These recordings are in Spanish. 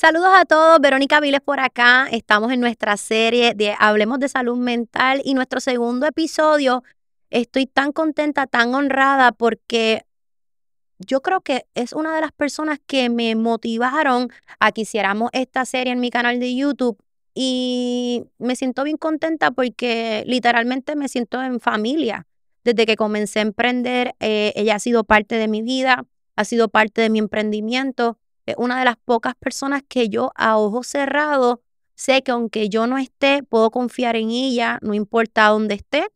Saludos a todos, Verónica Viles por acá. Estamos en nuestra serie de Hablemos de Salud Mental y nuestro segundo episodio. Estoy tan contenta, tan honrada porque yo creo que es una de las personas que me motivaron a que hiciéramos esta serie en mi canal de YouTube y me siento bien contenta porque literalmente me siento en familia. Desde que comencé a emprender, eh, ella ha sido parte de mi vida, ha sido parte de mi emprendimiento es una de las pocas personas que yo a ojos cerrados sé que aunque yo no esté, puedo confiar en ella, no importa dónde esté.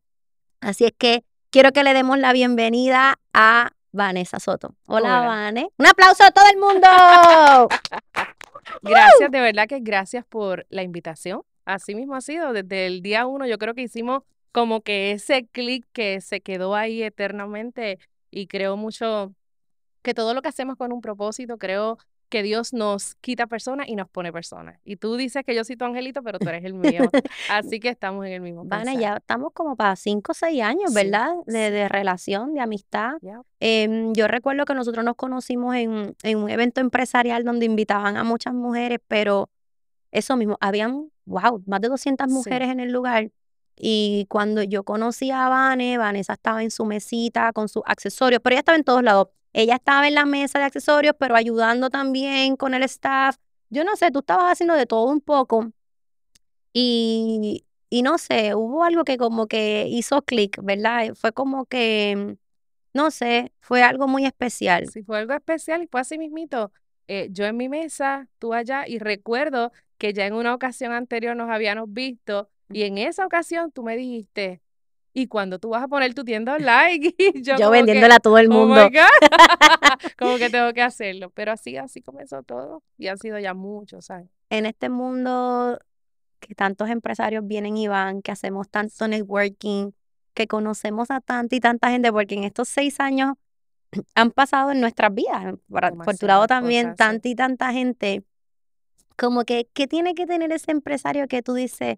Así es que quiero que le demos la bienvenida a Vanessa Soto. Hola, Vanessa. Un aplauso a todo el mundo. gracias, de verdad que gracias por la invitación. Así mismo ha sido desde el día uno. Yo creo que hicimos como que ese clic que se quedó ahí eternamente y creo mucho que todo lo que hacemos con un propósito, creo que Dios nos quita personas y nos pone personas. Y tú dices que yo soy tu angelito, pero tú eres el mío. Así que estamos en el mismo. Vale, ya estamos como para cinco o seis años, ¿verdad? De, relación, de amistad. Em, yo recuerdo que nosotros nos conocimos en, un evento empresarial donde invitaban a muchas mujeres, pero eso mismo, habían, wow, más de 200 mujeres en el lugar. Y cuando yo conocí a Vane, Vanessa estaba en su mesita con sus accesorios, pero ella estaba en todos lados. Ella estaba en la mesa de accesorios, pero ayudando también con el staff. Yo no sé, tú estabas haciendo de todo un poco. Y, y no sé, hubo algo que como que hizo clic, ¿verdad? Fue como que, no sé, fue algo muy especial. Sí, fue algo especial y fue así mismito. Eh, yo en mi mesa, tú allá, y recuerdo que ya en una ocasión anterior nos habíamos visto y en esa ocasión tú me dijiste, y cuando tú vas a poner tu tienda online, yo, yo vendiéndola a todo el oh mundo. como que tengo que hacerlo. Pero así, así comenzó todo y han sido ya muchos años. En este mundo que tantos empresarios vienen y van, que hacemos tanto networking, que conocemos a tanta y tanta gente, porque en estos seis años han pasado en nuestras vidas, por tu lado también, tanta y tanta gente. Como que, ¿qué tiene que tener ese empresario que tú dices,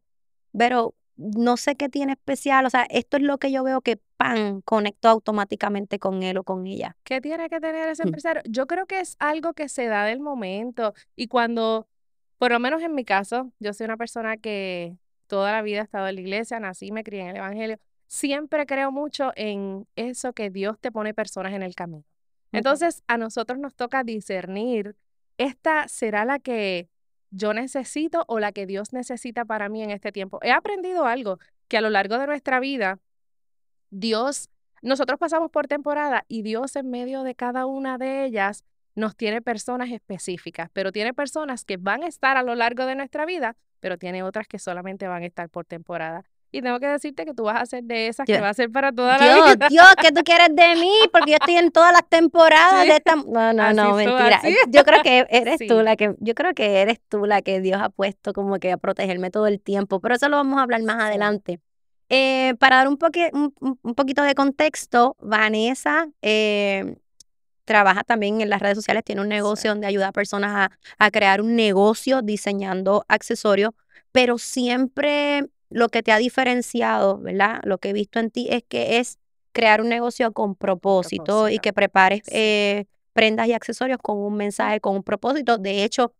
pero no sé qué tiene especial, o sea, esto es lo que yo veo que pan conectó automáticamente con él o con ella. ¿Qué tiene que tener ese mm. empresario? Yo creo que es algo que se da del momento y cuando, por lo menos en mi caso, yo soy una persona que toda la vida he estado en la iglesia, nací, me crié en el evangelio, siempre creo mucho en eso que Dios te pone personas en el camino. Entonces, a nosotros nos toca discernir, esta será la que yo necesito o la que Dios necesita para mí en este tiempo. He aprendido algo, que a lo largo de nuestra vida, Dios, nosotros pasamos por temporada y Dios en medio de cada una de ellas nos tiene personas específicas, pero tiene personas que van a estar a lo largo de nuestra vida, pero tiene otras que solamente van a estar por temporada. Y tengo que decirte que tú vas a ser de esas que va a ser para toda la vida. Dios, ¿qué tú quieres de mí? Porque yo estoy en todas las temporadas de esta. No, no, no, mentira. Yo creo que eres tú la que, yo creo que eres tú la que Dios ha puesto como que a protegerme todo el tiempo. Pero eso lo vamos a hablar más adelante. Eh, para dar un, un, poquito de contexto, Vanessa eh, trabaja también en las redes sociales, tiene un negocio donde ayuda a personas a, a crear un negocio diseñando accesorios, pero siempre lo que te ha diferenciado, ¿verdad? Lo que he visto en ti es que es crear un negocio con propósito, y que prepares eh, prendas y accesorios con un mensaje, con un propósito. De hecho,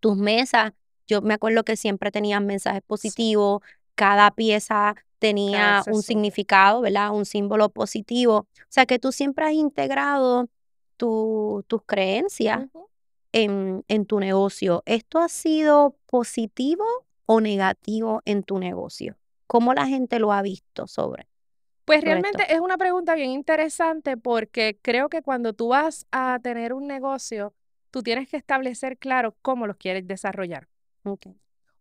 tus mesas, yo me acuerdo que siempre tenían mensajes positivos, cada pieza tenía un significado, ¿verdad? Un símbolo positivo. O sea que tú siempre has integrado tus creencias en, en tu negocio. ¿Esto ha sido positivo o negativo en tu negocio? ¿Cómo la gente lo ha visto sobre? Pues realmente es una pregunta bien interesante porque creo que cuando tú vas a tener un negocio, tú tienes que establecer claro cómo los quieres desarrollar.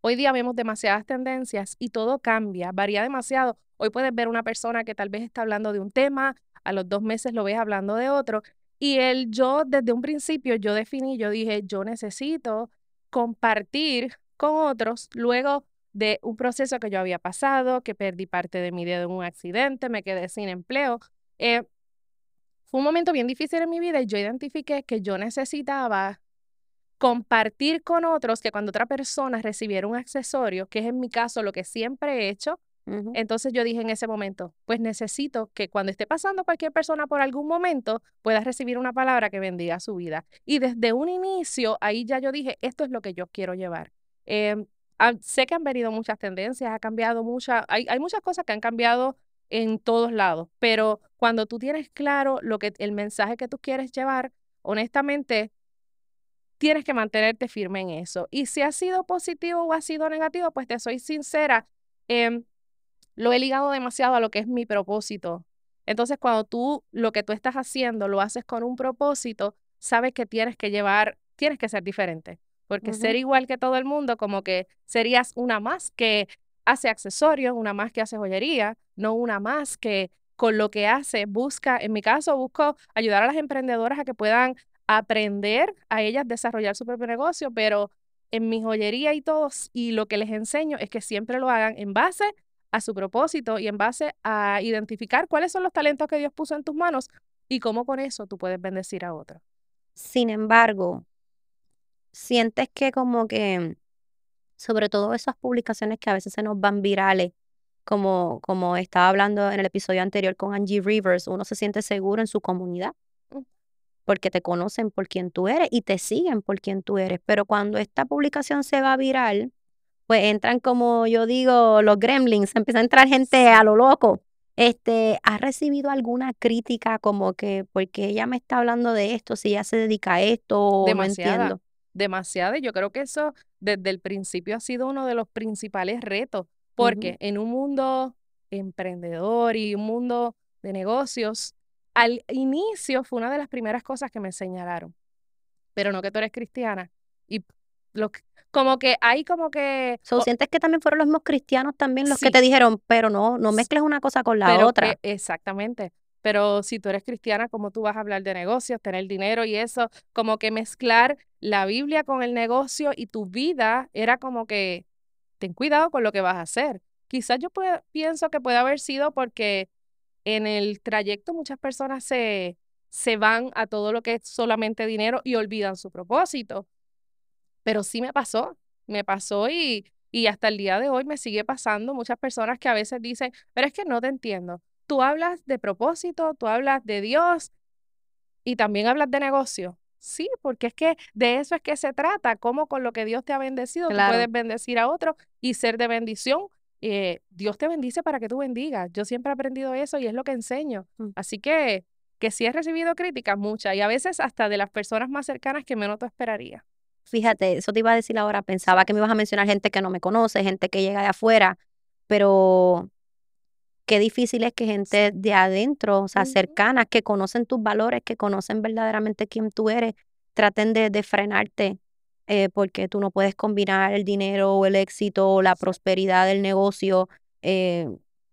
Hoy día vemos demasiadas tendencias y todo cambia, varía demasiado. Hoy puedes ver una persona que tal vez está hablando de un tema, a los dos meses lo ves hablando de otro. Y el yo, desde un principio, yo definí, yo dije, yo necesito compartir con otros luego de un proceso que yo había pasado, que perdí parte de mi vida en un accidente, me quedé sin empleo. Eh, fue un momento bien difícil en mi vida y yo identifiqué que yo necesitaba compartir con otros que cuando otra persona recibiera un accesorio, que es en mi caso lo que siempre he hecho, Entonces yo dije en ese momento, pues necesito que cuando esté pasando cualquier persona por algún momento pueda recibir una palabra que bendiga su vida. Y desde un inicio, ahí ya yo dije, esto es lo que yo quiero llevar. Em, sé que han venido muchas tendencias, ha cambiado mucha, hay, hay muchas cosas que han cambiado en todos lados, pero cuando tú tienes claro lo que el mensaje que tú quieres llevar, honestamente tienes que mantenerte firme en eso. Y si ha sido positivo o ha sido negativo, pues te soy sincera, em, lo he ligado demasiado a lo que es mi propósito. Entonces, cuando tú lo que tú estás haciendo lo haces con un propósito, sabes que tienes que llevar, tienes que ser diferente. Porque ser igual que todo el mundo, como que serías una más que hace accesorios, una más que hace joyería, no una más que con lo que hace busca, en mi caso, busco ayudar a las emprendedoras a que puedan aprender a ellas desarrollar su propio negocio, pero en mi joyería y todos, y lo que les enseño es que siempre lo hagan en base a su propósito y en base a identificar cuáles son los talentos que Dios puso en tus manos y cómo con eso tú puedes bendecir a otros. Sin embargo, sientes que como que, sobre todo esas publicaciones que a veces se nos van virales, como, como estaba hablando en el episodio anterior con Angie Rivers, uno se siente seguro en su comunidad porque te conocen por quien tú eres y te siguen por quien tú eres. Pero cuando esta publicación se va viral, pues entran como yo digo, los gremlins, empieza a entrar gente a lo loco. Este, ¿has recibido alguna crítica como que porque ella me está hablando de esto, si ella se dedica a esto Demasiada. no entiendo? Demasiada, yo creo que eso desde el principio ha sido uno de los principales retos, porque en un mundo emprendedor y un mundo de negocios, al inicio fue una de las primeras cosas que me señalaron, pero no que tú eres cristiana. Y lo, como que hay como que... So, ¿Sientes que también fueron los mismos cristianos también los que te dijeron, pero no, no mezcles una cosa con la otra? exactamente. Pero si tú eres cristiana, ¿cómo tú vas a hablar de negocios, tener dinero y eso? Como que mezclar la Biblia con el negocio y tu vida era como que, ten cuidado con lo que vas a hacer. Quizás yo pienso que puede haber sido porque en el trayecto muchas personas se, se van a todo lo que es solamente dinero y olvidan su propósito. Pero sí me pasó, me pasó y, y hasta el día de hoy me sigue pasando muchas personas que a veces dicen, pero es que no te entiendo. Tú hablas de propósito, tú hablas de Dios y también hablas de negocio. Sí, porque es que de eso es que se trata, cómo con lo que Dios te ha bendecido tú puedes bendecir a otro y ser de bendición eh, Dios te bendice para que tú bendigas. Yo siempre he aprendido eso y es lo que enseño. Mm. Así que, que sí he recibido críticas, muchas, y a veces hasta de las personas más cercanas que menos te esperaría. Fíjate, eso te iba a decir ahora, pensaba que me ibas a mencionar gente que no me conoce, gente que llega de afuera, pero qué difícil es que gente de adentro, o sea, cercanas, que conocen tus valores, que conocen verdaderamente quién tú eres, traten de, de frenarte eh, porque tú no puedes combinar el dinero o el éxito o la prosperidad del negocio eh,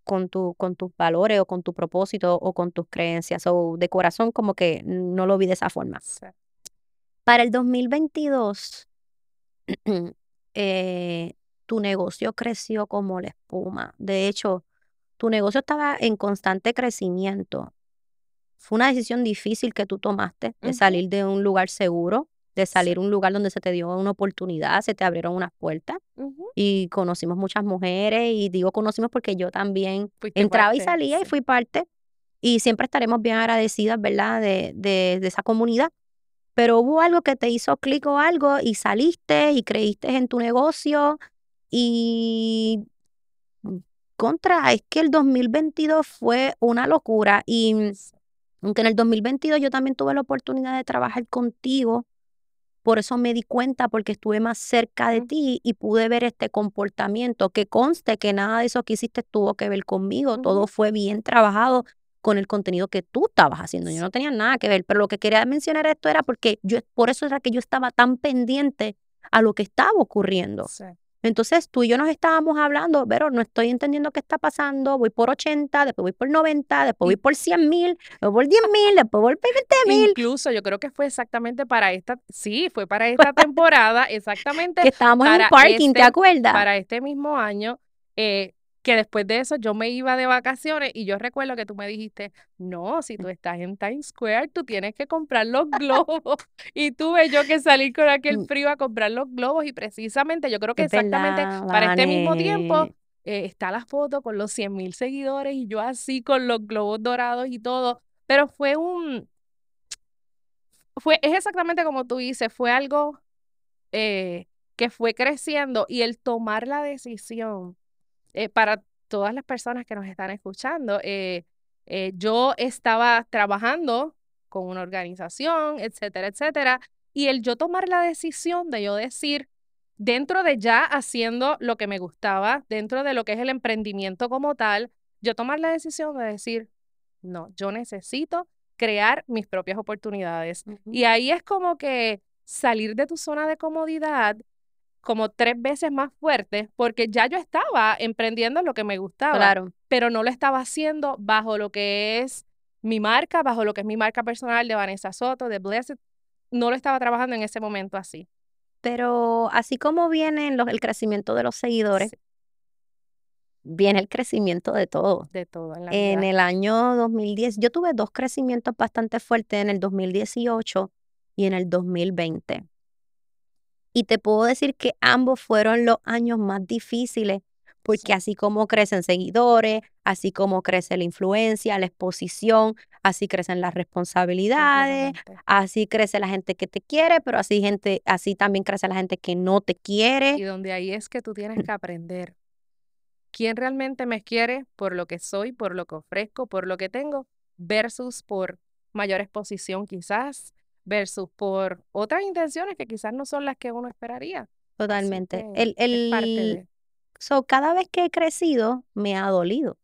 con, tu, con tus valores o con tu propósito o con tus creencias. O de corazón como que no lo vi de esa forma. Para el 2022, eh, tu negocio creció como la espuma. De hecho, tu negocio estaba en constante crecimiento. Fue una decisión difícil que tú tomaste de salir de un lugar seguro de salir a un lugar donde se te dio una oportunidad, se te abrieron unas puertas y conocimos muchas mujeres y digo conocimos porque yo también entraba y salía y fui parte y siempre estaremos bien agradecidas, ¿verdad? De, de, de esa comunidad. Pero hubo algo que te hizo clic o algo y saliste y creíste en tu negocio y contra, es que el 2022 fue una locura y aunque en el 2022 yo también tuve la oportunidad de trabajar contigo, por eso me di cuenta porque estuve más cerca de ti y pude ver este comportamiento, que conste que nada de eso que hiciste tuvo que ver conmigo, todo fue bien trabajado con el contenido que tú estabas haciendo. Yo no tenía nada que ver, pero lo que quería mencionar esto era porque yo, por eso era que yo estaba tan pendiente a lo que estaba ocurriendo. Entonces tú y yo nos estábamos hablando, pero no estoy entendiendo qué está pasando, voy por 80, después voy por 90, después voy por 100 mil, después por 10 mil, después voy por 20 mil. Incluso yo creo que fue exactamente para esta, sí, fue para esta temporada, exactamente. Que estábamos en un parking, ¿te este acuerdas? Para este mismo año, eh, que después de eso yo me iba de vacaciones y yo recuerdo que tú me dijiste, no, si tú estás en Times Square, tú tienes que comprar los globos. y tuve yo que salir con aquel mm. frío a comprar los globos y precisamente yo creo que exactamente para este mismo tiempo eh, está la foto con los 100 mil seguidores y yo así con los globos dorados y todo, pero fue un, fue, es exactamente como tú dices, fue algo eh, que fue creciendo y el tomar la decisión eh, para todas las personas que nos están escuchando, yo estaba trabajando con una organización, etcétera, etcétera, y el yo tomar la decisión de yo decir, dentro de ya haciendo lo que me gustaba, dentro de lo que es el emprendimiento como tal, yo tomar la decisión de decir, no, yo necesito crear mis propias oportunidades. Y ahí es como que salir de tu zona de comodidad como tres veces más fuerte, porque ya yo estaba emprendiendo lo que me gustaba, claro. pero no lo estaba haciendo bajo lo que es mi marca, bajo lo que es mi marca personal de Vanessa Soto, de Blessed, no lo estaba trabajando en ese momento así. Pero así como viene el crecimiento de los seguidores, viene el crecimiento de todo. De todo. En, en el año 2010, yo tuve dos crecimientos bastante fuertes en el 2018 y en el 2020. Y te puedo decir que ambos fueron los años más difíciles porque así como crecen seguidores, así como crece la influencia, la exposición, así crecen las responsabilidades, así crece la gente que te quiere, pero así gente, así también crece la gente que no te quiere. Y donde ahí es que tú tienes que aprender quién realmente me quiere por lo que soy, por lo que ofrezco, por lo que tengo, versus por mayor exposición quizás, versus por otras intenciones que quizás no son las que uno esperaría. Totalmente. el, el, So, cada vez que he crecido, me ha dolido.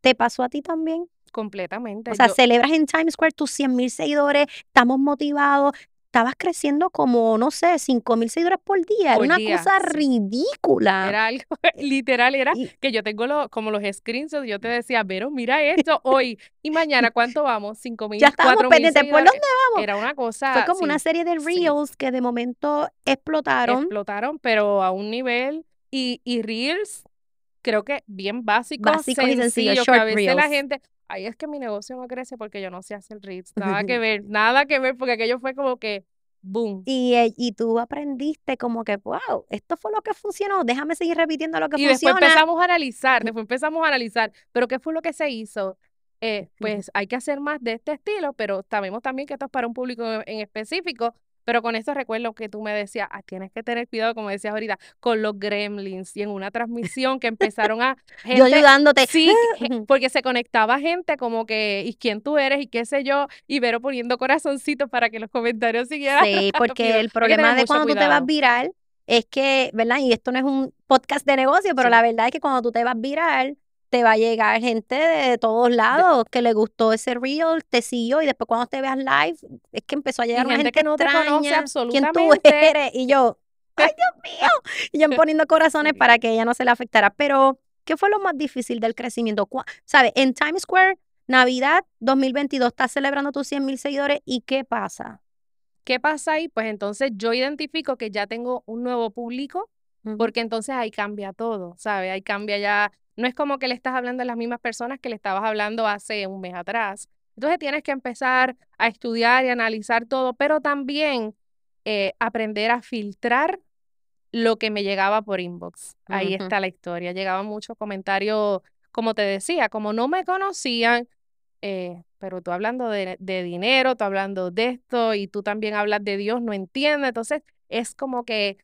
¿Te pasó a ti también? Completamente. O sea, celebras en Times Square tus 100 mil seguidores, estamos motivados, estabas creciendo como, no sé, 5 mil seguidores por día. Era una cosa ridícula. Era algo, literal, era que yo tengo lo, como los screenshots, yo te decía, pero mira esto hoy y mañana, ¿cuánto vamos? 5 mil, Ya estábamos pendientes, ¿por dónde vamos? Era una cosa. Fue como una serie de reels que de momento explotaron. Explotaron, pero a un nivel, y, y reels creo que bien básicos, básicos y sencillos, que a veces la gente, ahí es que mi negocio no crece porque yo no sé hacer reels, nada que ver, nada que ver, porque aquello fue como que, boom. Y, eh, y tú aprendiste como que, wow, esto fue lo que funcionó, déjame seguir repitiendo lo que funciona. Y después empezamos a analizar, después empezamos a analizar, pero ¿qué fue lo que se hizo? Eh, pues hay que hacer más de este estilo, pero sabemos también que esto es para un público en específico, pero con eso recuerdo que tú me decías, ah, tienes que tener cuidado, como decías ahorita, con los gremlins. Y en una transmisión que empezaron a... yo ayudándote. Sí, porque se conectaba gente como que, ¿y quién tú eres? Y qué sé yo. Y Vero poniendo corazoncitos para que los comentarios siguieran. Sí, porque el problema de cuando tú te vas viral es que, ¿verdad? Y esto no es un podcast de negocio, pero la verdad es que cuando tú te vas viral, te va a llegar gente de todos lados que le gustó ese reel, te siguió y después cuando te veas live es que empezó a llegar una gente, que no te conoce absolutamente. ¿Quién tú eres? Y yo, ¡ay Dios mío! Y yo poniendo corazones para que ella no se le afectara. Pero, ¿qué fue lo más difícil del crecimiento? ¿Sabes? En Times Square, Navidad 2022, estás celebrando tus 100 mil seguidores y ¿qué pasa? ¿Qué pasa ahí? Pues entonces yo identifico que ya tengo un nuevo público, porque entonces ahí cambia todo, ¿sabes? Ahí cambia ya no es como que le estás hablando a las mismas personas que le estabas hablando hace un mes atrás. Entonces tienes que empezar a estudiar y analizar todo, pero también eh, aprender a filtrar lo que me llegaba por inbox. Ahí está la historia. Llegaban muchos comentarios, como te decía, como no me conocían, eh, pero tú hablando de, de, dinero, tú hablando de esto y tú también hablas de Dios, no entiendes. Entonces es como que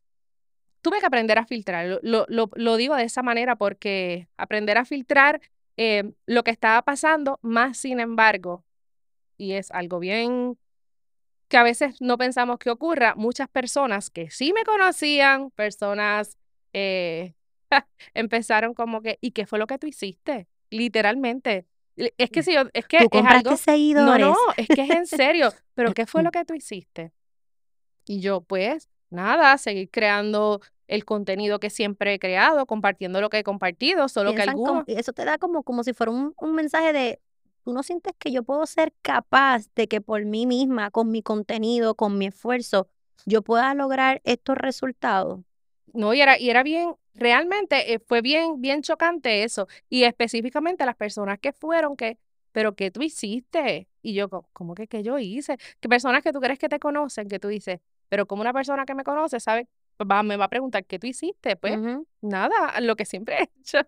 tuve que aprender a filtrar. Lo, lo, digo de esa manera porque aprender a filtrar eh, lo que estaba pasando, más sin embargo, y es algo bien que a veces no pensamos que ocurra, muchas personas que sí me conocían, personas eh, empezaron como que, ¿y qué fue lo que tú hiciste? Literalmente. Es que si yo, es que es algo, seguidores. No, no, es que es en serio, pero ¿qué fue lo que tú hiciste? Y yo, pues, nada, seguir creando el contenido que siempre he creado, compartiendo lo que he compartido, solo que algunos... Eso te da como, como si fuera un, un mensaje de, tú no sientes que yo puedo ser capaz de que por mí misma, con mi contenido, con mi esfuerzo, yo pueda lograr estos resultados. No, y era, y era bien, realmente eh, fue bien, bien chocante eso. Y específicamente las personas que fueron que, pero ¿qué tú hiciste? Y yo, ¿cómo que qué yo hice? Que personas que tú crees que te conocen, que tú dices, pero como una persona que me conoce sabe va, me va a preguntar, ¿qué tú hiciste? Pues nada, lo que siempre he hecho.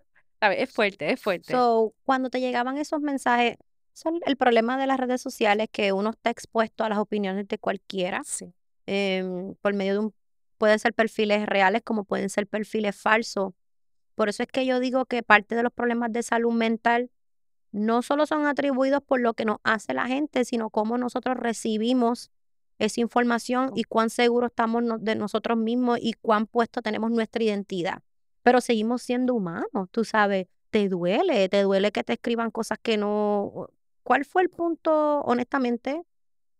Es fuerte, es fuerte. So, cuando te llegaban esos mensajes, son el problema de las redes sociales que uno está expuesto a las opiniones de cualquiera. Sí. Em, por medio de un, pueden ser perfiles reales como pueden ser perfiles falsos. Por eso es que yo digo que parte de los problemas de salud mental no solo son atribuidos por lo que nos hace la gente, sino cómo nosotros recibimos esa información y cuán seguros estamos de nosotros mismos y cuán puesto tenemos nuestra identidad. Pero seguimos siendo humanos, tú sabes, te duele, te duele que te escriban cosas que no... ¿Cuál fue el punto, honestamente,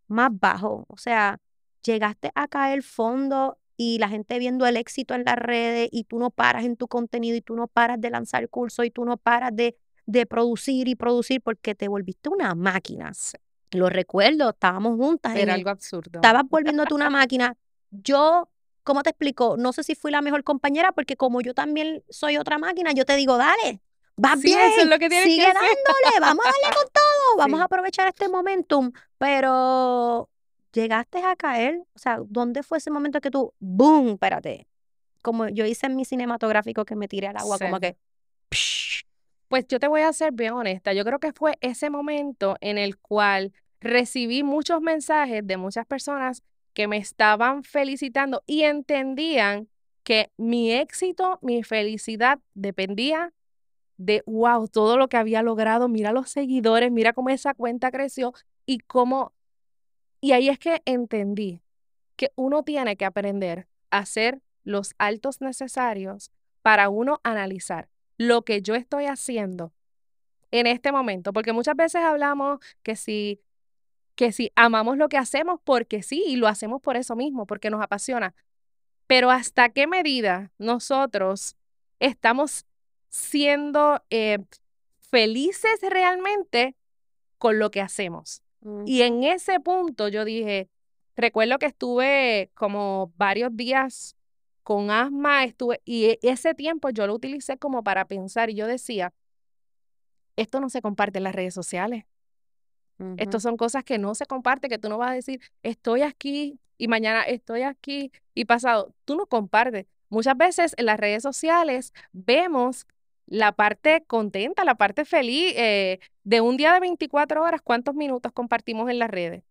más bajo? O sea, llegaste a caer fondo y la gente viendo el éxito en las redes y tú no paras en tu contenido y tú no paras de lanzar cursos y tú no paras de, de producir y producir porque te volviste una máquina. Lo recuerdo, estábamos juntas. Era algo absurdo. Estabas volviéndote una máquina. Yo, ¿cómo te explico? No sé si fui la mejor compañera porque como yo también soy otra máquina, yo te digo, dale, vas bien, eso es lo que tienes sigue que dándole, vamos a darle con todo, vamos a aprovechar este momentum. Pero llegaste a caer, o sea, ¿dónde fue ese momento que tú, boom, espérate? Como yo hice en mi cinematográfico que me tiré al agua, como que... Pues yo te voy a ser bien honesta, yo creo que fue ese momento en el cual recibí muchos mensajes de muchas personas que me estaban felicitando y entendían que mi éxito, mi felicidad dependía de, wow, todo lo que había logrado, mira los seguidores, mira cómo esa cuenta creció y cómo... Y ahí es que entendí que uno tiene que aprender a hacer los altos necesarios para uno analizar lo que yo estoy haciendo en este momento, porque muchas veces hablamos que si que si amamos lo que hacemos porque sí y lo hacemos por eso mismo, porque nos apasiona. Pero hasta qué medida nosotros estamos siendo eh, felices realmente con lo que hacemos. Y en ese punto yo dije, recuerdo que estuve como varios días con asma, estuve, y e, ese tiempo yo lo utilicé como para pensar y yo decía, esto no se comparte en las redes sociales. Estas son cosas que no se comparten, que tú no vas a decir, estoy aquí y mañana estoy aquí y pasado. Tú no compartes. Muchas veces en las redes sociales vemos la parte contenta, la parte feliz eh, de un día de 24 horas, ¿cuántos minutos compartimos en las redes?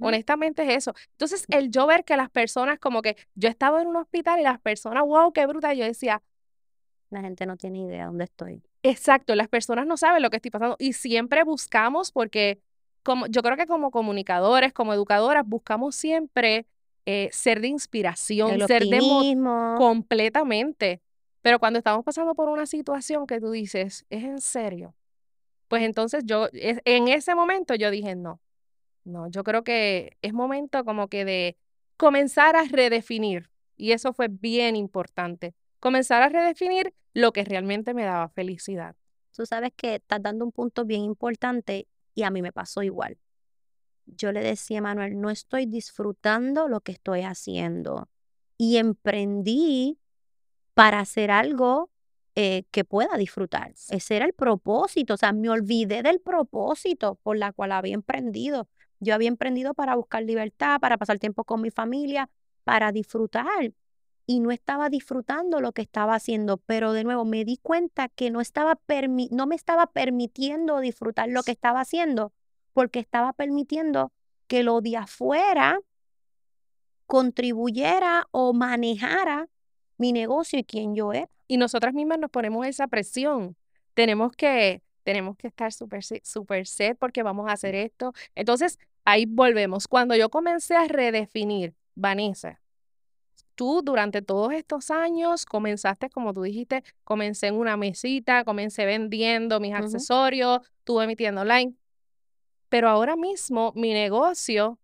Honestamente es eso. Entonces, el yo ver que las personas, como que yo estaba en un hospital y las personas, wow, qué bruta, yo decía, la gente no tiene idea dónde estoy. Exacto, las personas no saben lo que estoy pasando y siempre buscamos, porque como, yo creo que como comunicadores, como educadoras, buscamos siempre eh, ser de inspiración, ser de completamente. Pero cuando estamos pasando por una situación que tú dices, ¿es en serio? Pues entonces yo, en ese momento yo dije, no, no, yo creo que es momento como que de comenzar a redefinir. Y eso fue bien importante. Comenzar a redefinir lo que realmente me daba felicidad. Tú sabes que estás dando un punto bien importante y a mí me pasó igual. Yo le decía a Manuel, no estoy disfrutando lo que estoy haciendo. Y emprendí para hacer algo eh, que pueda disfrutar. Ese era el propósito. O sea, me olvidé del propósito por la cual había emprendido. Yo había emprendido para buscar libertad, para pasar tiempo con mi familia, para disfrutar. Y no estaba disfrutando lo que estaba haciendo, pero de nuevo me di cuenta que no, estaba no me estaba permitiendo disfrutar lo que estaba haciendo, porque estaba permitiendo que lo de afuera contribuyera o manejara mi negocio y quién yo era. Y nosotras mismas nos ponemos esa presión. Tenemos que, tenemos que estar súper super set porque vamos a hacer esto. Entonces, ahí volvemos. Cuando yo comencé a redefinir, Vanessa, tú durante todos estos años comenzaste, como tú dijiste, comencé en una mesita, comencé vendiendo mis accesorios, tuve mi tienda online, pero ahora mismo mi negocio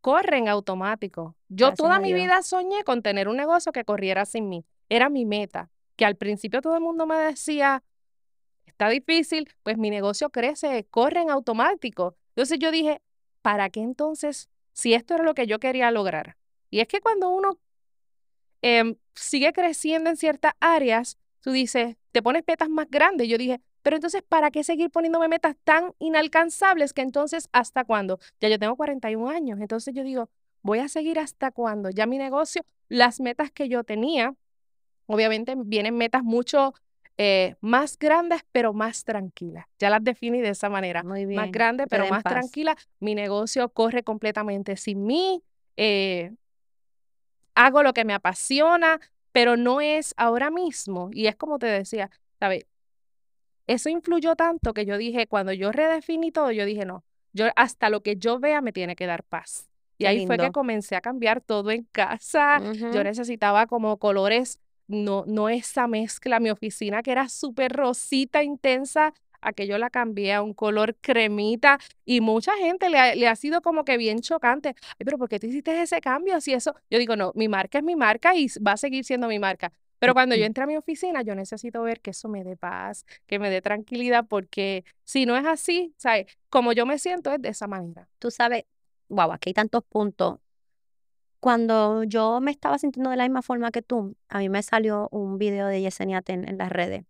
corre en automático. Yo toda mi vida soñé con tener un negocio que corriera sin mí. Era mi meta, que al principio todo el mundo me decía, está difícil, pues mi negocio crece, corre en automático. Entonces yo dije, ¿para qué entonces, si esto era lo que yo quería lograr? Y es que cuando uno em, sigue creciendo en ciertas áreas, tú dices, te pones metas más grandes. Yo dije, pero entonces, ¿para qué seguir poniéndome metas tan inalcanzables que entonces, ¿hasta cuándo? Ya yo tengo 41 años, entonces yo digo, voy a seguir hasta cuándo. Ya mi negocio, las metas que yo tenía. Obviamente vienen metas mucho eh, más grandes, pero más tranquilas. Ya las definí de esa manera. Más grande, pero más tranquila. Mi negocio corre completamente sin mí. Eh, hago lo que me apasiona, pero no es ahora mismo. Y es como te decía, ¿sabes? Eso influyó tanto que yo dije, cuando yo redefiní todo, yo dije, no, yo hasta lo que yo vea me tiene que dar paz. Y ahí fue que comencé a cambiar todo en casa. Yo necesitaba como colores no, no esa mezcla, mi oficina que era súper rosita, intensa, aquello la cambié a un color cremita y mucha gente le ha, le ha, sido como que bien chocante. Ay, pero ¿por qué tú hiciste ese cambio? Así eso, yo digo, no, mi marca es mi marca y va a seguir siendo mi marca. Pero cuando yo entré a mi oficina, yo necesito ver que eso me dé paz, que me dé tranquilidad, porque si no es así, ¿sabes? Como yo me siento es de esa manera. Tú sabes, wow, aquí hay tantos puntos cuando yo me estaba sintiendo de la misma forma que tú, a mí me salió un video de Yesenia Ten en las redes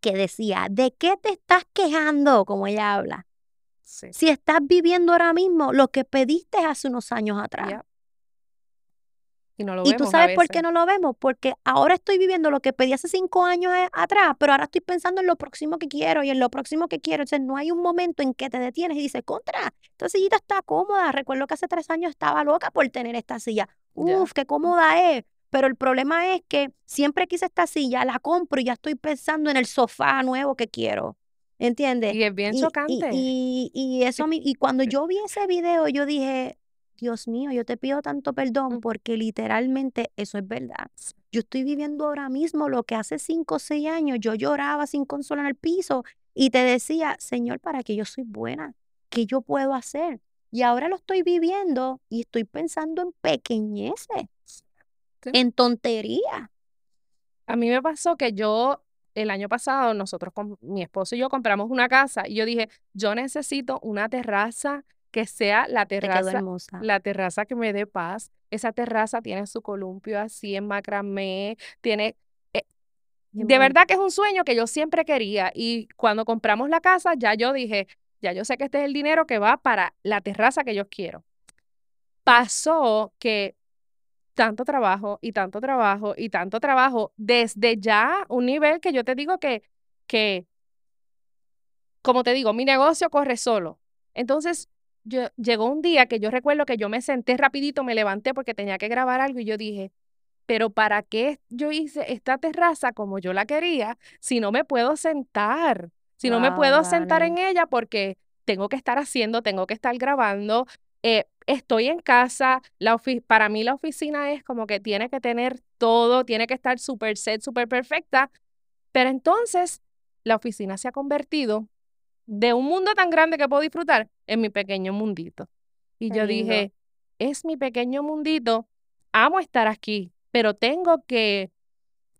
que decía, ¿de qué te estás quejando? Como ella habla. Si estás viviendo ahora mismo lo que pediste hace unos años atrás. Y, no lo y tú sabes por qué no lo vemos, porque ahora estoy viviendo lo que pedí hace cinco años eh, atrás, pero ahora estoy pensando en lo próximo que quiero y en lo próximo que quiero. Entonces no hay un momento en que te detienes y dices, contra, esta sillita está cómoda. Recuerdo que hace tres años estaba loca por tener esta silla. Uf, qué cómoda es. Pero el problema es que siempre quise esta silla, la compro y ya estoy pensando en el sofá nuevo que quiero. ¿Entiendes? Y es bien chocante. Y, y, eso, y cuando yo vi ese video, yo dije, Dios mío, yo te pido tanto perdón porque literalmente eso es verdad. Yo estoy viviendo ahora mismo lo que hace cinco o seis años yo lloraba sin consola en el piso y te decía, Señor, para que yo soy buena, ¿qué yo puedo hacer? Y ahora lo estoy viviendo y estoy pensando en pequeñeces, en tontería. A mí me pasó que yo el año pasado nosotros con mi esposo y yo compramos una casa y yo dije, yo necesito una terraza que sea la terraza, la terraza que me dé paz. Esa terraza tiene su columpio así en macramé, tiene eh, de verdad que es un sueño que yo siempre quería y cuando compramos la casa ya yo dije, ya yo sé que este es el dinero que va para la terraza que yo quiero. Pasó que tanto trabajo y tanto trabajo y tanto trabajo desde ya un nivel que yo te digo que que como te digo, mi negocio corre solo. Entonces, yo, llegó un día que yo recuerdo que yo me senté rapidito, me levanté porque tenía que grabar algo y yo dije, pero ¿para qué yo hice esta terraza como yo la quería si no me puedo sentar? Si no me puedo sentar en ella porque tengo que estar haciendo, tengo que estar grabando, eh, estoy en casa, la para mí la oficina es como que tiene que tener todo, tiene que estar súper set, súper perfecta, pero entonces la oficina se ha convertido de un mundo tan grande que puedo disfrutar en mi pequeño mundito. Y yo dije, es mi pequeño mundito, amo estar aquí, pero tengo que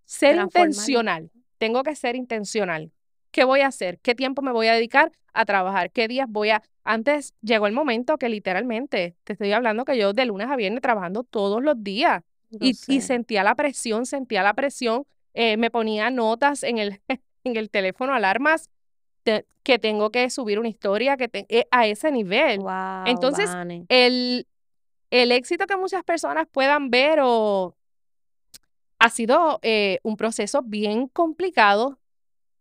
ser intencional, tengo que ser intencional. ¿Qué voy a hacer? ¿Qué tiempo me voy a dedicar a trabajar? ¿Qué días voy a...? Antes llegó el momento que literalmente, te estoy hablando que yo de lunes a viernes trabajando todos los días y, sentía la presión, sentía la presión, eh, me ponía notas en el, en el teléfono, alarmas que tengo que subir una historia que eh, a ese nivel. Entonces, el, el éxito que muchas personas puedan ver o ha sido eh, un proceso bien complicado,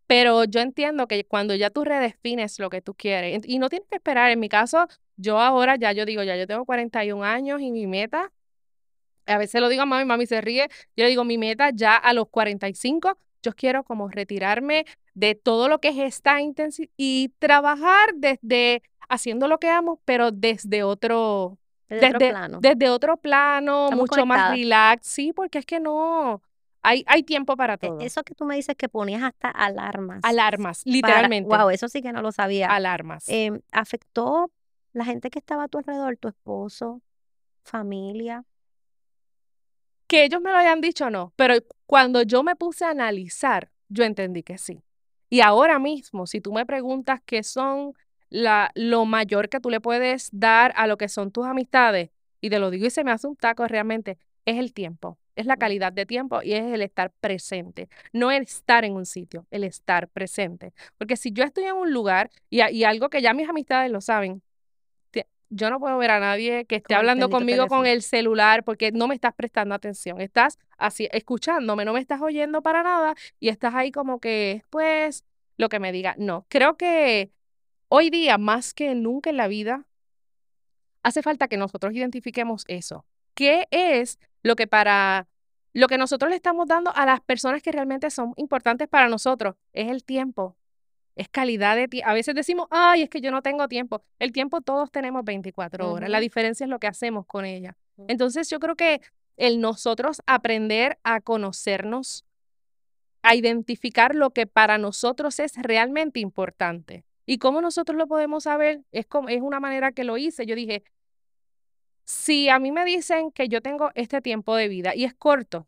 pero yo entiendo que cuando ya tú redefines lo que tú quieres, y no tienes que esperar, en mi caso, yo ahora ya yo digo, ya yo tengo 41 años y mi meta, a veces lo digo a mami, mami se ríe, yo le digo, mi meta ya a los 45 yo quiero como retirarme de todo lo que es esta intensidad y trabajar desde haciendo lo que amo, pero desde otro, desde, otro plano, desde otro plano mucho más relax, sí, porque es que no, hay, hay tiempo para e, todo. Eso que tú me dices que ponías hasta alarmas. Alarmas, literalmente. wow, eso sí que no lo sabía. Alarmas. Em, ¿Afectó la gente que estaba a tu alrededor, tu esposo, familia? Que ellos me lo hayan dicho, no, pero cuando yo me puse a analizar, yo entendí que sí. Y ahora mismo, si tú me preguntas qué son la, lo mayor que tú le puedes dar a lo que son tus amistades, y te lo digo y se me hace un taco realmente, es el tiempo, es la calidad de tiempo y es el estar presente, no el estar en un sitio, el estar presente. Porque si yo estoy en un lugar, y, y algo que ya mis amistades lo saben, yo no puedo ver a nadie que esté hablando conmigo con el celular porque no me estás prestando atención. Estás así escuchándome, no me estás oyendo para nada y estás ahí como que, pues, lo que me diga. No, creo que hoy día, más que nunca en la vida, hace falta que nosotros identifiquemos eso. ¿Qué es lo que para lo que nosotros le estamos dando a las personas que realmente son importantes para nosotros? Es el tiempo, es calidad de tiempo. A veces decimos, ay, es que yo no tengo tiempo. El tiempo todos tenemos 24 horas. La diferencia es lo que hacemos con ella. Entonces yo creo que el nosotros aprender a conocernos, a identificar lo que para nosotros es realmente importante. ¿Y cómo nosotros lo podemos saber? Es, como, es una manera que lo hice. Yo dije, si a mí me dicen que yo tengo este tiempo de vida y es corto,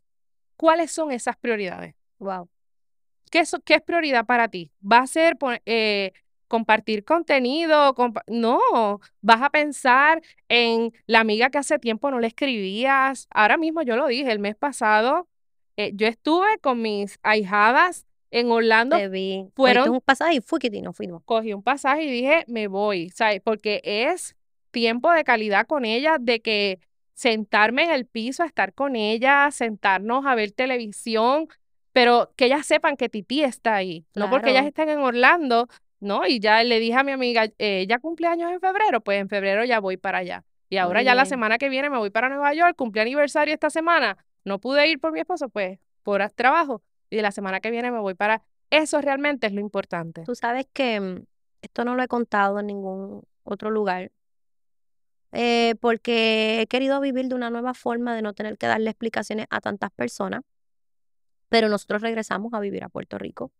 ¿cuáles son esas prioridades? Wow. ¿Qué es, qué es prioridad para ti? ¿Va a ser eh, compartir contenido? no, vas a pensar en la amiga que hace tiempo no le escribías. Ahora mismo yo lo dije, el mes pasado eh, yo estuve con mis ahijadas en Orlando. Te vi. Fueron un pasaje y fue que no fuimos. Cogí un pasaje y dije, me voy, ¿sabes? Porque es tiempo de calidad con ella, de que sentarme en el piso a estar con ella, sentarnos a ver televisión, pero que ellas sepan que Titi está ahí, no porque ellas estén en Orlando, ¿no? Y ya le dije a mi amiga, eh, ¿ya cumpleaños en febrero? Pues en febrero ya voy para allá. Y ahora ya la semana que viene me voy para Nueva York, cumple aniversario esta semana. No pude ir por mi esposo, pues por trabajo. Y la semana que viene me voy para... Eso realmente es lo importante. Tú sabes que mm, esto no lo he contado en ningún otro lugar, eh, porque he querido vivir de una nueva forma de no tener que darle explicaciones a tantas personas pero nosotros regresamos a vivir a Puerto Rico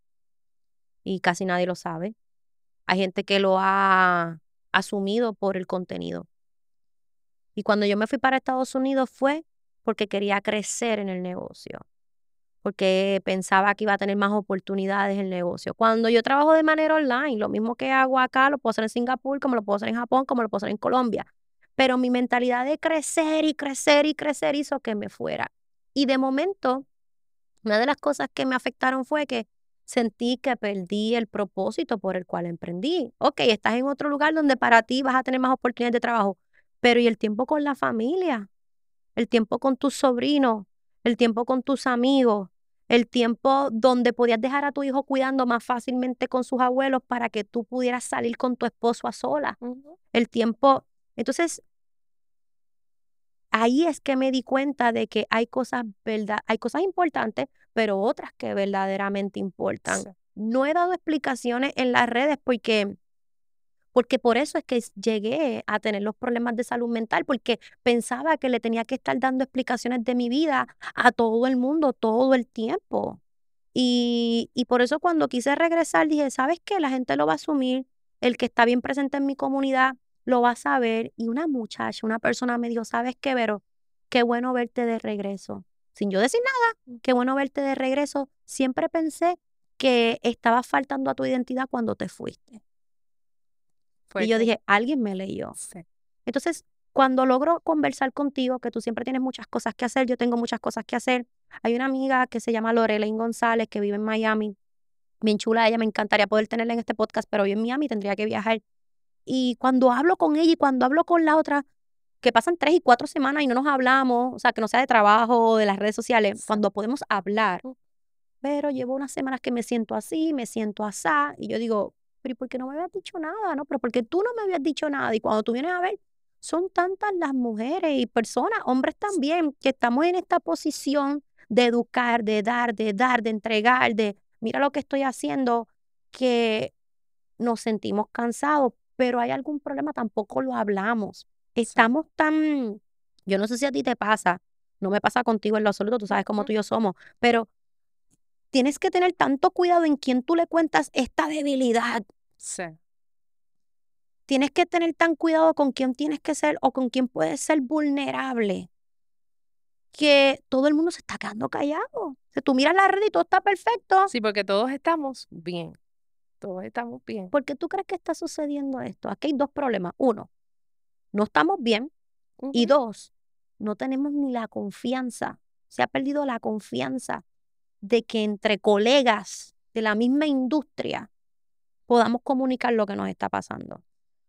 y casi nadie lo sabe. Hay gente que lo ha asumido por el contenido. Y cuando yo me fui para Estados Unidos fue porque quería crecer en el negocio, porque pensaba que iba a tener más oportunidades en el negocio. Cuando yo trabajo de manera online, lo mismo que hago acá, lo puedo hacer en Singapur, como lo puedo hacer en Japón, como lo puedo hacer en Colombia. Pero mi mentalidad de crecer y crecer y crecer hizo que me fuera. Y de momento una de las cosas que me afectaron fue que sentí que perdí el propósito por el cual emprendí. Ok, estás en otro lugar donde para ti vas a tener más oportunidades de trabajo, pero ¿y el tiempo con la familia? El tiempo con tus sobrinos, el tiempo con tus amigos, el tiempo donde podías dejar a tu hijo cuidando más fácilmente con sus abuelos para que tú pudieras salir con tu esposo a sola. El tiempo. Entonces, ahí es que me di cuenta de que hay cosas, verdad, hay cosas importantes, pero otras que verdaderamente importan. No he dado explicaciones en las redes porque, porque por eso es que llegué a tener los problemas de salud mental, porque pensaba que le tenía que estar dando explicaciones de mi vida a todo el mundo todo el tiempo. Y, y por eso cuando quise regresar dije, ¿sabes qué? La gente lo va a asumir, el que está bien presente en mi comunidad lo vas a ver. Y una muchacha, una persona me dijo, ¿sabes qué, Vero? Qué bueno verte de regreso. Sin yo decir nada, mm. qué bueno verte de regreso. Siempre pensé que estabas faltando a tu identidad cuando te fuiste. Y yo dije, alguien me leyó. Entonces, cuando logro conversar contigo, que tú siempre tienes muchas cosas que hacer, yo tengo muchas cosas que hacer. Hay una amiga que se llama Lorelaine González, que vive en Miami. Bien chula ella, me encantaría poder tenerla en este podcast, pero hoy en Miami tendría que viajar y cuando hablo con ella y cuando hablo con la otra, que pasan tres y cuatro semanas y no nos hablamos, o sea, que no sea de trabajo o de las redes sociales, cuando podemos hablar, pero llevo unas semanas que me siento así, me siento así, y yo digo, pero ¿y por qué no me habías dicho nada? No, pero porque tú no me habías dicho nada. Y cuando tú vienes a ver, son tantas las mujeres y personas, hombres también, que estamos en esta posición de educar, de dar, de dar, de entregar, de mira lo que estoy haciendo, que nos sentimos cansados pero hay algún problema, tampoco lo hablamos. Estamos tan, yo no sé si a ti te pasa, no me pasa contigo en lo absoluto, tú sabes cómo tú y yo somos, pero tienes que tener tanto cuidado en quién tú le cuentas esta debilidad. Sí. Tienes que tener tan cuidado con quién tienes que ser o con quién puedes ser vulnerable que todo el mundo se está quedando callado. Si tú miras la red y todo está perfecto. Sí, porque todos estamos bien todos estamos bien. ¿Por qué tú crees que está sucediendo esto? Aquí hay dos problemas. Uno, no estamos bien. Y dos, no tenemos ni la confianza. Se ha perdido la confianza de que entre colegas de la misma industria podamos comunicar lo que nos está pasando.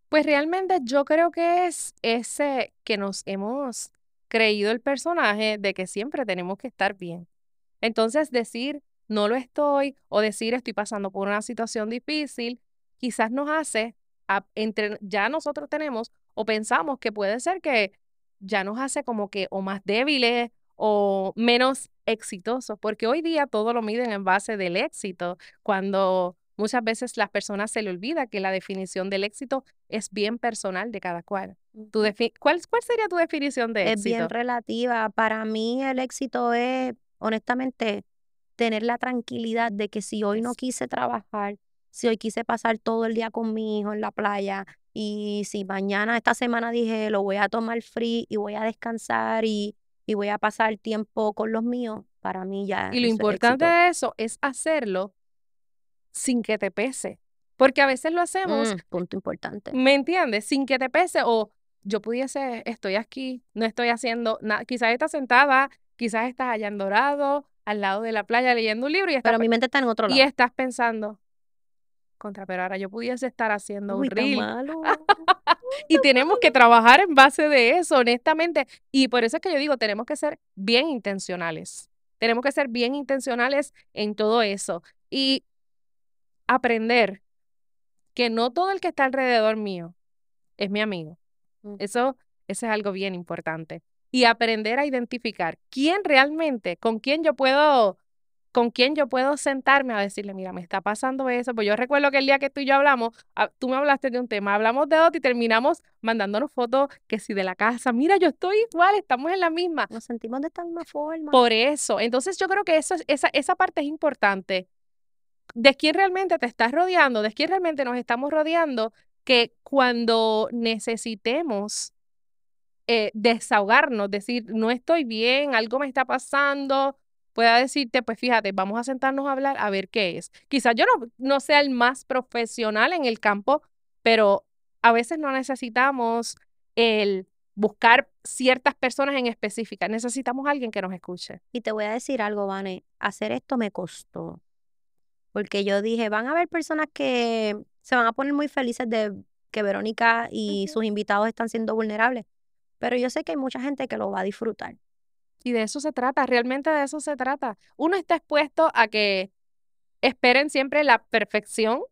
Pues realmente yo creo que es ese que nos hemos creído el personaje de que siempre tenemos que estar bien. Entonces decir no lo estoy o decir estoy pasando por una situación difícil, quizás nos hace, entre, ya nosotros tenemos o pensamos que puede ser que ya nos hace como que o más débiles o menos exitosos, porque hoy día todo lo miden en base del éxito, cuando muchas veces las personas se le olvida que la definición del éxito es bien personal de cada cual. ¿Tu ¿Cuál, ¿Cuál sería tu definición de éxito? Es bien relativa. Para mí el éxito es, honestamente, tener la tranquilidad de que si hoy no quise trabajar, si hoy quise pasar todo el día con mi hijo en la playa y si mañana, esta semana dije, lo voy a tomar free y voy a descansar y, y voy a pasar tiempo con los míos, para mí ya. Y lo importante de eso es hacerlo sin que te pese. Porque a veces lo hacemos. Mm, punto importante. ¿Me entiendes? Sin que te pese o yo pudiese, estoy aquí, no estoy haciendo nada. Quizás estás sentada, quizás estás allá en Dorado, al lado de la playa leyendo un libro y estás. Pero mi mente está en otro lado. Y estás pensando, contra, pero ahora yo pudiese estar haciendo un reel. Malo. y tenemos que trabajar en base de eso, honestamente. Y por eso es que yo digo, tenemos que ser bien intencionales. Tenemos que ser bien intencionales en todo eso. Y aprender que no todo el que está alrededor mío es mi amigo. Mm. Eso, eso es algo bien importante. Y aprender a identificar quién realmente, con quién yo puedo, con quién yo puedo sentarme a decirle, mira, me está pasando eso. Pues yo recuerdo que el día que tú y yo hablamos, ah, tú me hablaste de un tema, hablamos de otro y terminamos mandándonos fotos que si de la casa, mira, yo estoy igual, estamos en la misma. Nos sentimos de esta misma forma. Por eso, entonces yo creo que eso, esa, esa parte es importante de quién realmente te estás rodeando, de quién realmente nos estamos rodeando, que cuando necesitemos eh, desahogarnos, decir, no estoy bien, algo me está pasando, pueda decirte, pues fíjate, vamos a sentarnos a hablar a ver qué es. Quizás yo no, no sea el más profesional en el campo, pero a veces no necesitamos el buscar ciertas personas en específica, necesitamos alguien que nos escuche. Y te voy a decir algo, Vane, hacer esto me costó porque yo dije, van a haber personas que se van a poner muy felices de que Verónica y sus invitados están siendo vulnerables, pero yo sé que hay mucha gente que lo va a disfrutar. Y de eso se trata, realmente de eso se trata. Uno está expuesto a que esperen siempre la perfección,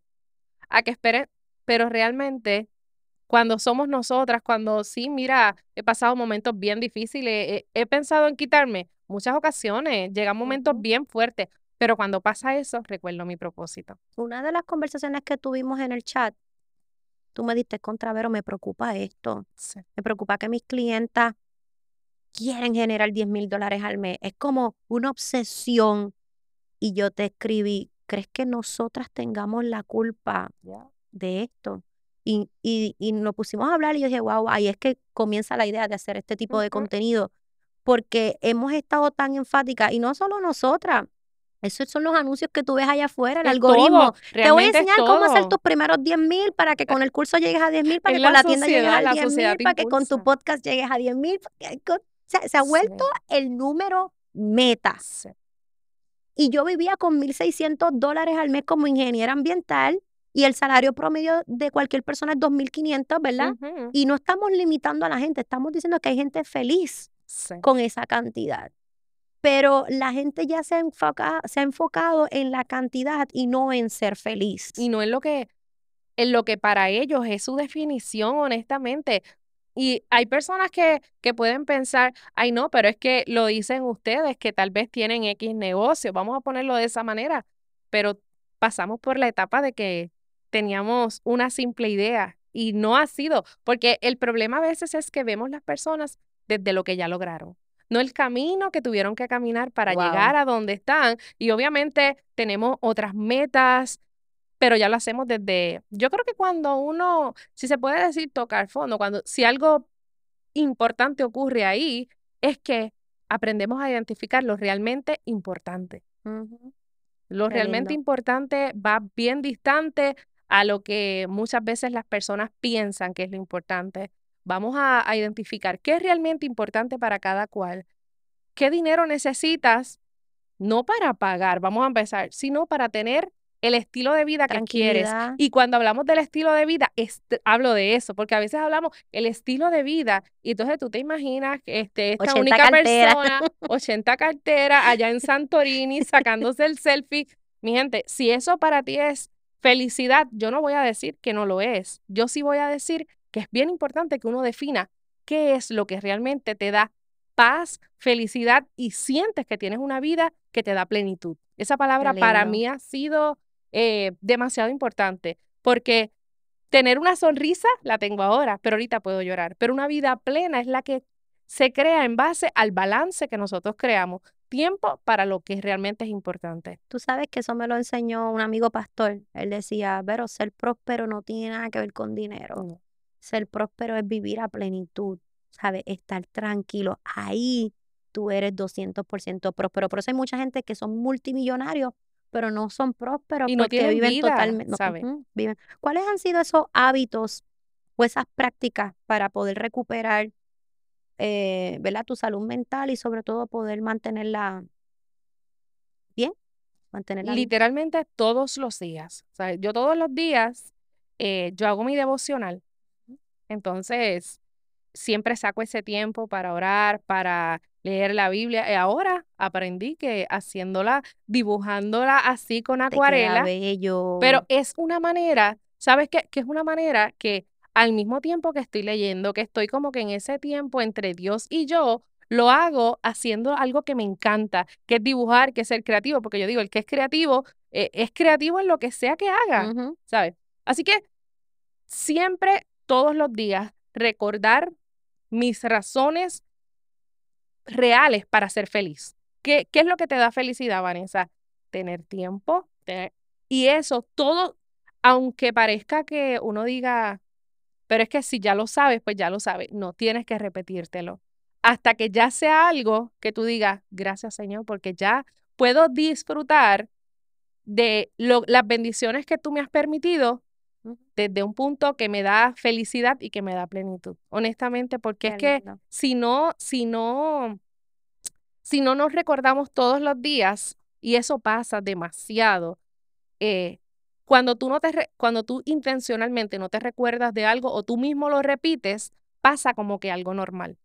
a que esperen, pero realmente cuando somos nosotras, cuando sí, mira, he pasado momentos bien difíciles, he, pensado en quitarme muchas ocasiones, llegan momentos bien fuertes, pero cuando pasa eso, recuerdo mi propósito. Una de las conversaciones que tuvimos en el chat, tú me diste contra, Vero, me preocupa esto. Me preocupa que mis clientas quieren generar 10 mil dólares al mes. Es como una obsesión. Y yo te escribí, ¿crees que nosotras tengamos la culpa de esto? Y, y, y, nos pusimos a hablar y yo dije, wow, ahí es que comienza la idea de hacer este tipo de contenido, porque hemos estado tan enfáticas, y no solo nosotras, esos son los anuncios que tú ves allá afuera, el algoritmo. Te voy a enseñar cómo hacer tus primeros 10 mil para que con el curso llegues a 10 mil, para que con la, tienda llegues a 10 mil, para que con tu podcast llegues a 10 mil. Se, ha vuelto el número meta. Y yo vivía con 1.600 dólares al mes como ingeniera ambiental y el salario promedio de cualquier persona es 2.500, ¿verdad? Y no estamos limitando a la gente, estamos diciendo que hay gente feliz con esa cantidad pero la gente ya se ha, se ha enfocado en la cantidad y no en ser feliz. Y no en lo que, en lo que para ellos es su definición, honestamente. Y hay personas que, que pueden pensar, ay no, pero es que lo dicen ustedes, que tal vez tienen X negocio, vamos a ponerlo de esa manera, pero pasamos por la etapa de que teníamos una simple idea y no ha sido, porque el problema a veces es que vemos las personas desde lo que ya lograron no el camino que tuvieron que caminar para llegar a donde están. Y obviamente tenemos otras metas, pero ya lo hacemos desde, yo creo que cuando uno, si se puede decir tocar fondo, cuando si algo importante ocurre ahí, es que aprendemos a identificar lo realmente importante. Lo realmente importante va bien distante a lo que muchas veces las personas piensan que es lo importante. Vamos a, identificar qué es realmente importante para cada cual, qué dinero necesitas, no para pagar, vamos a empezar, sino para tener el estilo de vida que quieres. Y cuando hablamos del estilo de vida, hablo de eso, porque a veces hablamos el estilo de vida y entonces tú te imaginas que este, esta única persona, 80 carteras allá en Santorini sacándose el selfie. Mi gente, si eso para ti es felicidad, yo no voy a decir que no lo es. Yo sí voy a decir que es bien importante que uno defina qué es lo que realmente te da paz, felicidad y sientes que tienes una vida que te da plenitud. Esa palabra para mí ha sido eh, demasiado importante porque tener una sonrisa la tengo ahora, pero ahorita puedo llorar. Pero una vida plena es la que se crea en base al balance que nosotros creamos. Tiempo para lo que realmente es importante. Tú sabes que eso me lo enseñó un amigo pastor. Él decía, pero ser próspero no tiene nada que ver con dinero. Ser próspero es vivir a plenitud, ¿sabes? Estar tranquilo. Ahí tú eres 200% próspero. Por eso hay mucha gente que son multimillonarios, pero no son prósperos y no porque viven totalmente. ¿sabes? viven. ¿Cuáles han sido esos hábitos o esas prácticas para poder recuperar eh, ¿verdad? tu salud mental y sobre todo poder mantenerla bien? Mantenerla Literalmente todos los días. yo todos los días, eh, yo hago mi devocional. Entonces, siempre saco ese tiempo para orar, para leer la Biblia. Y ahora aprendí que haciéndola, dibujándola así con acuarela. Pero es una manera, ¿sabes qué? Que es una manera que al mismo tiempo que estoy leyendo, que estoy como que en ese tiempo entre Dios y yo, lo hago haciendo algo que me encanta, que es dibujar, que es ser creativo, porque yo digo, el que es creativo eh, es creativo en lo que sea que haga, ¿sabes? Así que siempre, todos los días, recordar mis razones reales para ser feliz. ¿Qué, ¿Qué, es lo que te da felicidad, Vanessa? Tener tiempo. Y eso, todo, aunque parezca que uno diga, pero es que si ya lo sabes, pues ya lo sabes. No, tienes que repetírtelo. Hasta que ya sea algo que tú digas, gracias Señor, porque ya puedo disfrutar de las bendiciones que tú me has permitido desde un punto que me da felicidad y que me da plenitud, honestamente, porque es que si no, si no, si no nos recordamos todos los días, y eso pasa demasiado, eh, cuando tú no te, cuando tú intencionalmente no te recuerdas de algo o tú mismo lo repites, pasa como que algo normal.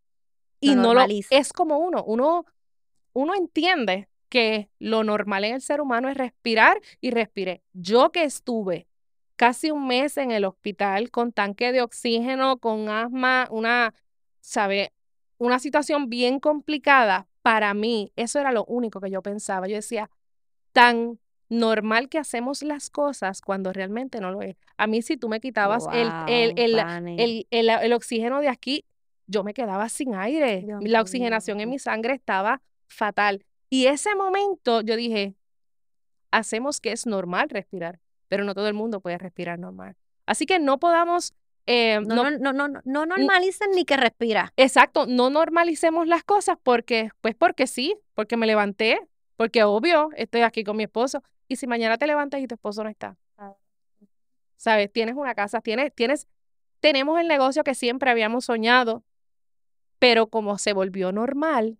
Y no lo es como uno, uno, uno entiende que lo normal en el ser humano es respirar y respire. Yo que estuve casi un mes en el hospital con tanque de oxígeno, con asma, una, ¿sabe? Una situación bien complicada. Para mí, eso era lo único que yo pensaba. Yo decía, tan normal que hacemos las cosas cuando realmente no lo es. A mí, si tú me quitabas el, el, el, el, oxígeno de aquí, yo me quedaba sin aire. la oxigenación en mi sangre estaba fatal. Y ese momento yo dije, hacemos que es normal respirar pero no todo el mundo puede respirar normal. Así que no podamos... Eh, no, no, no, no, no, normalicen ni que respira. Exacto, no normalicemos las cosas porque, pues porque sí, porque me levanté, porque obvio, estoy aquí con mi esposo. Y si mañana te levantas y tu esposo no está, ¿sabes? Tienes una casa, tienes, tienes, tenemos el negocio que siempre habíamos soñado, pero como se volvió normal,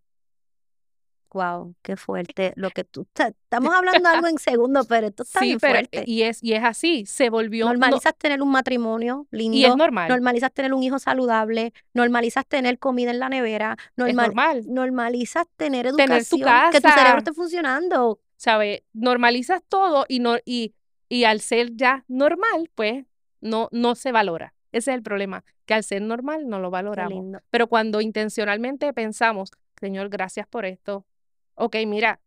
Wow, qué fuerte. Lo que tú estamos hablando algo en segundo, pero esto está sí, pero, fuerte. Y es, y es así, se volvió. Normalizas tener un matrimonio lindo. Y es normal. Normalizas tener un hijo saludable. Normalizas tener comida en la nevera. Normal, es normal. Normalizas tener educación. Que tu cerebro esté funcionando. ¿Sabes? Normalizas todo y, no, y, y al ser ya normal, pues no, no se valora. Ese es el problema, que al ser normal no lo valoramos. Pero cuando intencionalmente pensamos, Señor, gracias por esto, Ok, mira,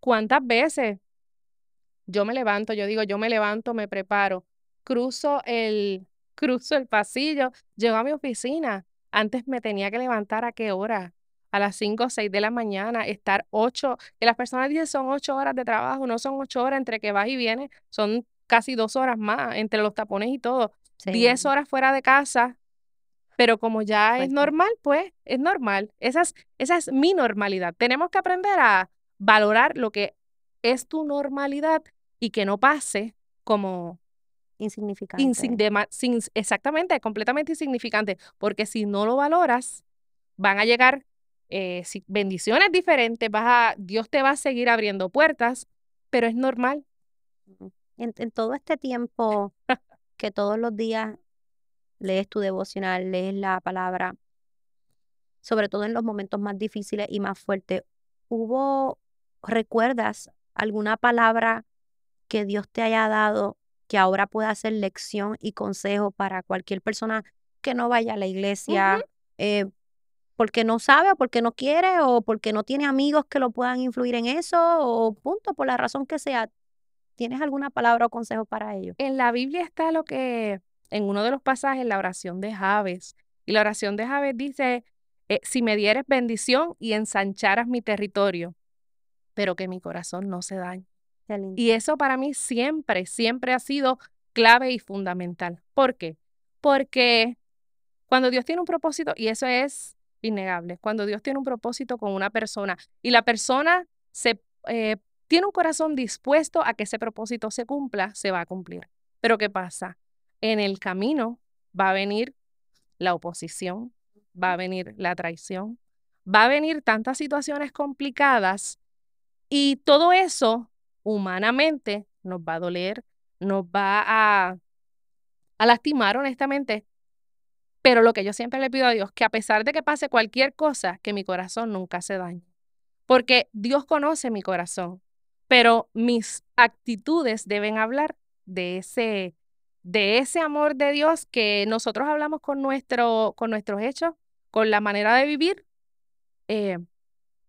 ¿cuántas veces yo me levanto, yo digo, yo me levanto, me preparo, cruzo el, cruzo el pasillo, llego a mi oficina. Antes me tenía que levantar a qué hora? A las 5 o 6 de la mañana, estar 8, que las personas dicen son 8 horas de trabajo, no son 8 horas entre que vas y vienes, son casi 2 horas más entre los tapones y todo. 10 horas fuera de casa, pero como ya es normal, pues es normal. Esa es, esa es mi normalidad. Tenemos que aprender a valorar lo que es tu normalidad y que no pase como insignificante. exactamente, completamente insignificante, porque si no lo valoras, van a llegar eh, bendiciones diferentes, vas a, Dios te va a seguir abriendo puertas, pero es normal. en, en todo este tiempo que todos los días lees tu devocional, lees la palabra, sobre todo en los momentos más difíciles y más fuertes, ¿hubo, recuerdas alguna palabra que Dios te haya dado que ahora pueda ser lección y consejo para cualquier persona que no vaya a la iglesia, eh, porque no sabe o porque no quiere o porque no tiene amigos que lo puedan influir en eso o punto, por la razón que sea. ¿Tienes alguna palabra o consejo para ellos? En la Biblia está lo que, en uno de los pasajes, la oración de Javes. Y la oración de Javes dice, eh, si me dieres bendición y ensancharas mi territorio, pero que mi corazón no se dañe. Y eso para mí siempre, siempre ha sido clave y fundamental. ¿Por qué? Porque cuando Dios tiene un propósito, y eso es innegable, cuando Dios tiene un propósito con una persona y la persona se, eh, tiene un corazón dispuesto a que ese propósito se cumpla, se va a cumplir. Pero ¿qué pasa? En el camino va a venir la oposición, va a venir la traición, va a venir tantas situaciones complicadas y todo eso humanamente nos va a doler, nos va a, a lastimar honestamente. Pero lo que yo siempre le pido a Dios, que a pesar de que pase cualquier cosa, que mi corazón nunca se dañe. Porque Dios conoce mi corazón, pero mis actitudes deben hablar de ese, de ese amor de Dios que nosotros hablamos con, nuestro, con nuestros hechos, con la manera de vivir, eh,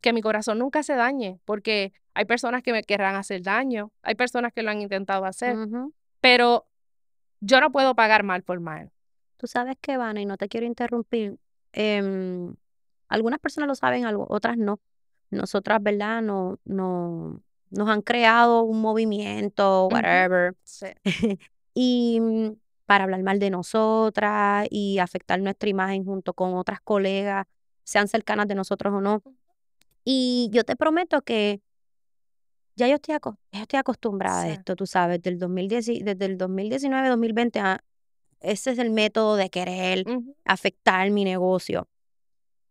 que mi corazón nunca se dañe, porque hay personas que me querrán hacer daño, hay personas que lo han intentado hacer, pero yo no puedo pagar mal por mal. Tú sabes que, Vana, y no te quiero interrumpir, em, algunas personas lo saben, otras no. Nosotras, ¿verdad? No, no, nos han creado un movimiento, whatever. y mm, para hablar mal de nosotras y afectar nuestra imagen junto con otras colegas, sean cercanas de nosotros o no. Y yo te prometo que ya yo estoy, estoy acostumbrada a esto, tú sabes, del 2010, desde el 2019, 2020, ah, ese es el método de querer afectar mi negocio.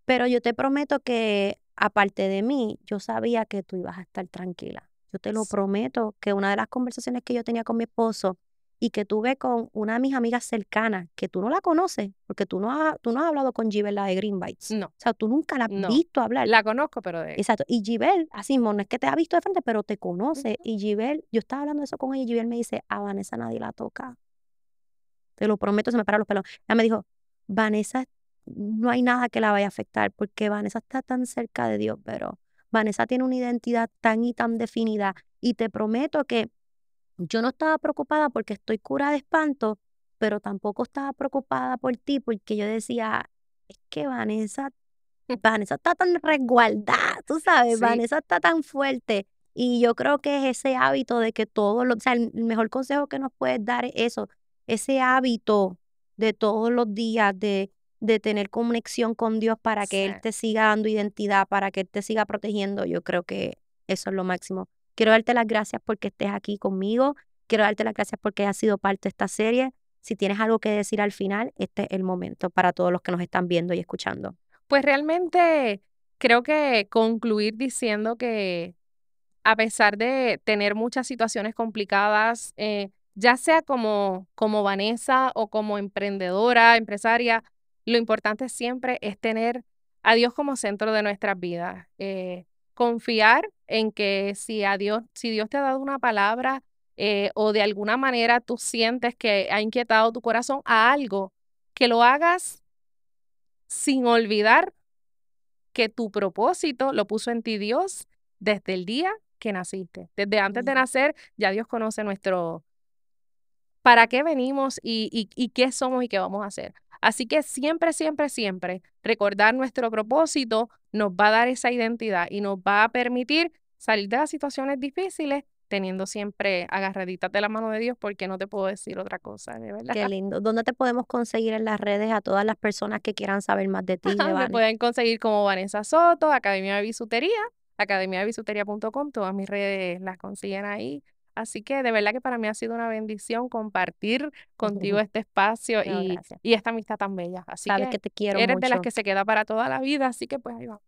Pero yo te prometo que aparte de mí, yo sabía que tú ibas a estar tranquila. Yo te lo prometo que una de las conversaciones que yo tenía con mi esposo y que tuve con una de mis amigas cercanas, que tú no la conoces, porque tú no has, tú no has hablado con Gibel, la de Green Bites. No. O sea, tú nunca la has visto hablar. La conozco, pero de... Exacto. Y Gibel, así, no es que te ha visto de frente, pero te conoce. Y Gibel, yo estaba hablando de eso con ella y Gibel me dice, a Vanessa nadie la toca. Te lo prometo, se me paran los pelos. Ella me dijo, Vanessa, no hay nada que la vaya a afectar, porque Vanessa está tan cerca de Dios, pero Vanessa tiene una identidad tan y tan definida. Y te prometo que yo no estaba preocupada porque estoy cura de espanto, pero tampoco estaba preocupada por ti porque yo decía, es que Vanessa, Vanessa está tan resguardada, tú sabes, Vanessa está tan fuerte. Y yo creo que es ese hábito de que todo lo, o sea, el mejor consejo que nos puedes dar es eso, ese hábito de todos los días de, de tener conexión con Dios para que Él te siga dando identidad, para que Él te siga protegiendo. Yo creo que eso es lo máximo. Quiero darte las gracias porque estés aquí conmigo. Quiero darte las gracias porque has sido parte de esta serie. Si tienes algo que decir al final, este es el momento para todos los que nos están viendo y escuchando. Pues realmente creo que concluir diciendo que a pesar de tener muchas situaciones complicadas, eh, ya sea como, como Vanessa o como emprendedora, empresaria, lo importante siempre es tener a Dios como centro de nuestras vidas. Eh, confiar en que si a Dios, si Dios te ha dado una palabra eh, o de alguna manera tú sientes que ha inquietado tu corazón a algo, que lo hagas sin olvidar que tu propósito lo puso en ti Dios desde el día que naciste. Desde antes de nacer, ya Dios conoce nuestro para qué venimos y, y qué somos y qué vamos a hacer. Así que siempre, siempre, siempre recordar nuestro propósito nos va a dar esa identidad y nos va a permitir salir de las situaciones difíciles teniendo siempre agarraditas de la mano de Dios, porque no te puedo decir otra cosa, de verdad. Qué lindo. ¿Dónde te podemos conseguir en las redes a todas las personas que quieran saber más de ti? Me pueden conseguir como Vanessa Soto, Academia de Bisutería, academiadebisutería.com, todas mis redes las consiguen ahí. Así que de verdad que para mí ha sido una bendición compartir contigo este espacio y, y, esta amistad tan bella. Así Sabes que, te quiero eres de las que se queda para toda la vida, así que pues ahí vamos.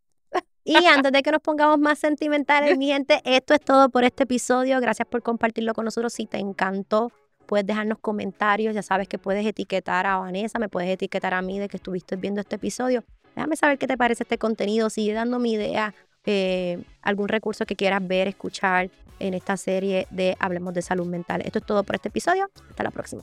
Y antes de que nos pongamos más sentimentales, mi gente, esto es todo por este episodio. Gracias por compartirlo con nosotros. Si te encantó, puedes dejarnos comentarios. Ya sabes que puedes etiquetar a Vanessa, me puedes etiquetar a mí de que estuviste viendo este episodio. Déjame saber qué te parece este contenido. Sigue dándome idea, eh, algún recurso que quieras ver, escuchar en esta serie de Hablemos de Salud Mental. Esto es todo por este episodio. Hasta la próxima.